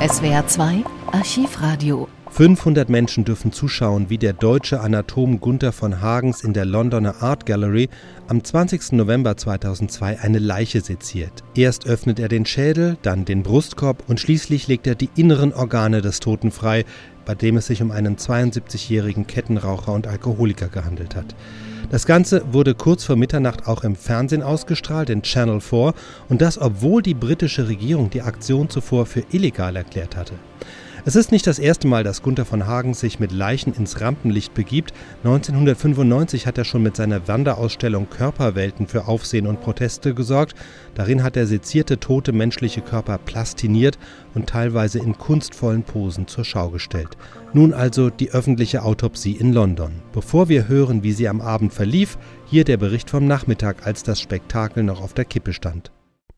SWR 2 Archivradio 500 Menschen dürfen zuschauen, wie der deutsche Anatom Gunther von Hagens in der Londoner Art Gallery am 20. November 2002 eine Leiche seziert. Erst öffnet er den Schädel, dann den Brustkorb und schließlich legt er die inneren Organe des Toten frei, bei dem es sich um einen 72-jährigen Kettenraucher und Alkoholiker gehandelt hat. Das Ganze wurde kurz vor Mitternacht auch im Fernsehen ausgestrahlt, in Channel 4, und das obwohl die britische Regierung die Aktion zuvor für illegal erklärt hatte. Es ist nicht das erste Mal, dass Gunther von Hagen sich mit Leichen ins Rampenlicht begibt. 1995 hat er schon mit seiner Wanderausstellung Körperwelten für Aufsehen und Proteste gesorgt. Darin hat er sezierte tote menschliche Körper plastiniert und teilweise in kunstvollen Posen zur Schau gestellt. Nun also die öffentliche Autopsie in London. Bevor wir hören, wie sie am Abend verlief, hier der Bericht vom Nachmittag, als das Spektakel noch auf der Kippe stand.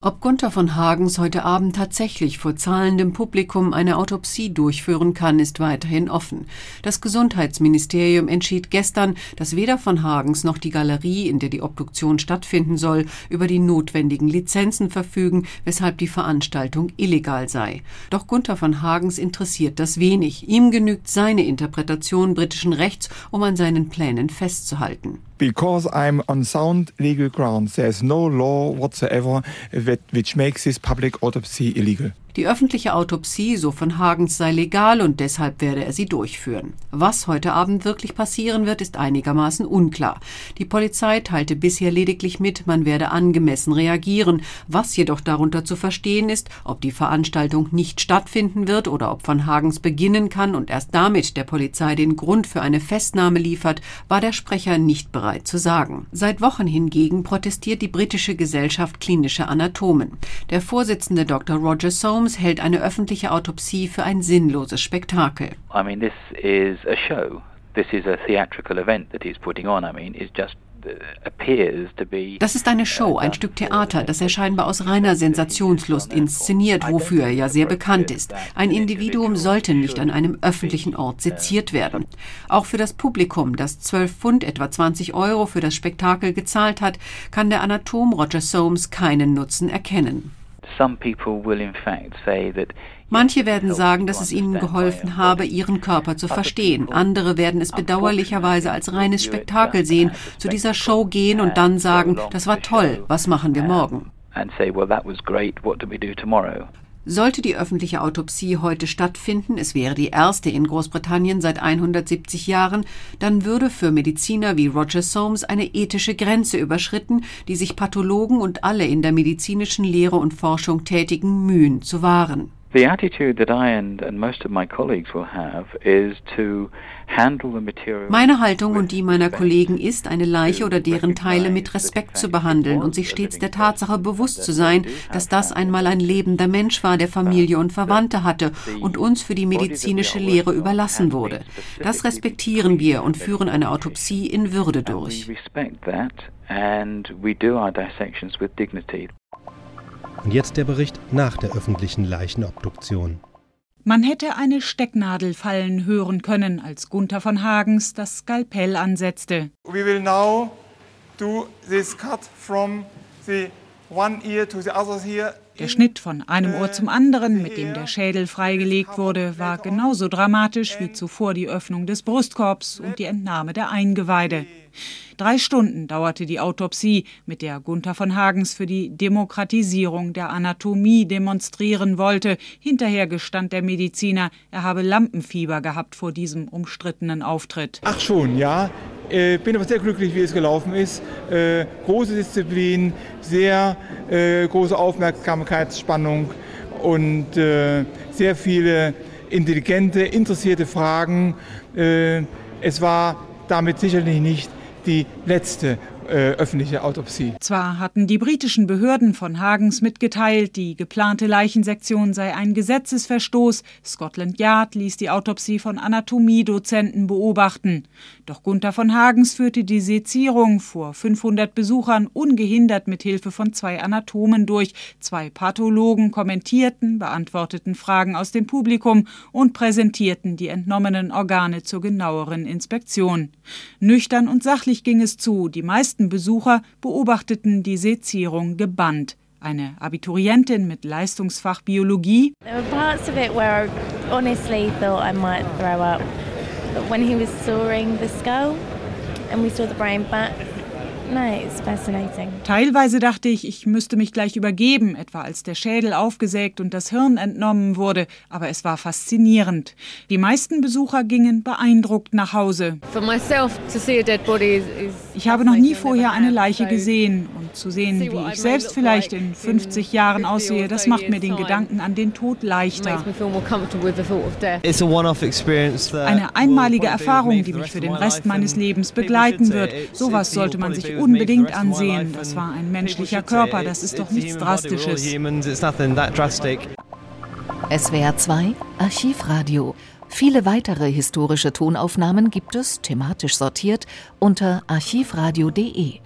Ob Gunther von Hagens heute Abend tatsächlich vor zahlendem Publikum eine Autopsie durchführen kann, ist weiterhin offen. Das Gesundheitsministerium entschied gestern, dass weder von Hagens noch die Galerie, in der die Obduktion stattfinden soll, über die notwendigen Lizenzen verfügen, weshalb die Veranstaltung illegal sei. Doch Gunther von Hagens interessiert das wenig. Ihm genügt seine Interpretation britischen Rechts, um an seinen Plänen festzuhalten. Because I'm on sound legal grounds, there's no law whatsoever that, which makes this public autopsy illegal. Die öffentliche Autopsie, so von Hagens, sei legal und deshalb werde er sie durchführen. Was heute Abend wirklich passieren wird, ist einigermaßen unklar. Die Polizei teilte bisher lediglich mit, man werde angemessen reagieren. Was jedoch darunter zu verstehen ist, ob die Veranstaltung nicht stattfinden wird oder ob von Hagens beginnen kann und erst damit der Polizei den Grund für eine Festnahme liefert, war der Sprecher nicht bereit zu sagen. Seit Wochen hingegen protestiert die britische Gesellschaft klinischer Anatomen. Der Vorsitzende Dr. Roger Soames Holmes hält eine öffentliche Autopsie für ein sinnloses Spektakel. I mean, this is a show. This is a theatrical event that he's putting on. I mean, it's just uh, das ist eine Show, ein Stück Theater, das er scheinbar aus reiner Sensationslust inszeniert, wofür er ja sehr bekannt ist. Ein Individuum sollte nicht an einem öffentlichen Ort seziert werden. Auch für das Publikum, das 12 Pfund, etwa 20 Euro für das Spektakel gezahlt hat, kann der Anatom Roger Soames keinen Nutzen erkennen. Manche werden sagen, dass es ihnen geholfen habe, ihren Körper zu verstehen. Andere werden es bedauerlicherweise als reines Spektakel sehen, zu dieser Show gehen und dann sagen, das war toll, was machen wir morgen? Sollte die öffentliche Autopsie heute stattfinden, es wäre die erste in Großbritannien seit 170 Jahren, dann würde für Mediziner wie Roger Soames eine ethische Grenze überschritten, die sich Pathologen und alle in der medizinischen Lehre und Forschung tätigen mühen zu wahren. The attitude that I and, and most of my colleagues will have is to meine Haltung und die meiner Kollegen ist, eine Leiche oder deren Teile mit Respekt zu behandeln und sich stets der Tatsache bewusst zu sein, dass das einmal ein lebender Mensch war, der Familie und Verwandte hatte und uns für die medizinische Lehre überlassen wurde. Das respektieren wir und führen eine Autopsie in Würde durch. Und jetzt der Bericht nach der öffentlichen Leichenobduktion. Man hätte eine Stecknadel fallen hören können, als Gunther von Hagens das Skalpell ansetzte. We will now do this cut from the one ear to the other here. Der Schnitt von einem Ohr zum anderen, mit dem der Schädel freigelegt wurde, war genauso dramatisch wie zuvor die Öffnung des Brustkorbs und die Entnahme der Eingeweide. Drei Stunden dauerte die Autopsie, mit der Gunther von Hagens für die Demokratisierung der Anatomie demonstrieren wollte. Hinterher gestand der Mediziner, er habe Lampenfieber gehabt vor diesem umstrittenen Auftritt. Ach schon, ja. Äh, bin aber sehr glücklich, wie es gelaufen ist. Äh, große Disziplin, sehr äh, große Aufmerksamkeitsspannung und äh, sehr viele intelligente, interessierte Fragen. Äh, es war damit sicherlich nicht die letzte äh, öffentliche Autopsie. Zwar hatten die britischen Behörden von Hagens mitgeteilt, die geplante Leichensektion sei ein Gesetzesverstoß. Scotland Yard ließ die Autopsie von Anatomiedozenten beobachten. Doch Gunther von Hagens führte die Sezierung vor 500 Besuchern ungehindert mit Hilfe von zwei Anatomen durch. Zwei Pathologen kommentierten, beantworteten Fragen aus dem Publikum und präsentierten die entnommenen Organe zur genaueren Inspektion. Nüchtern und sachlich ging es zu. Die meisten meisten Besucher beobachteten die Sezierung gebannt. Eine Abiturientin mit Leistungsfach Biologie. When he was sawing the skull and we saw the brain back, Teilweise dachte ich, ich müsste mich gleich übergeben, etwa als der Schädel aufgesägt und das Hirn entnommen wurde, aber es war faszinierend. Die meisten Besucher gingen beeindruckt nach Hause. Ich habe noch nie vorher eine Leiche gesehen zu sehen, wie ich selbst vielleicht in 50 Jahren aussehe, das macht mir den Gedanken an den Tod leichter. Eine einmalige Erfahrung, die mich für den Rest meines Lebens begleiten wird. Sowas sollte man sich unbedingt ansehen. Das war ein menschlicher Körper, das ist doch nichts Drastisches. SWR 2 Archivradio. Viele weitere historische Tonaufnahmen gibt es, thematisch sortiert, unter archivradio.de.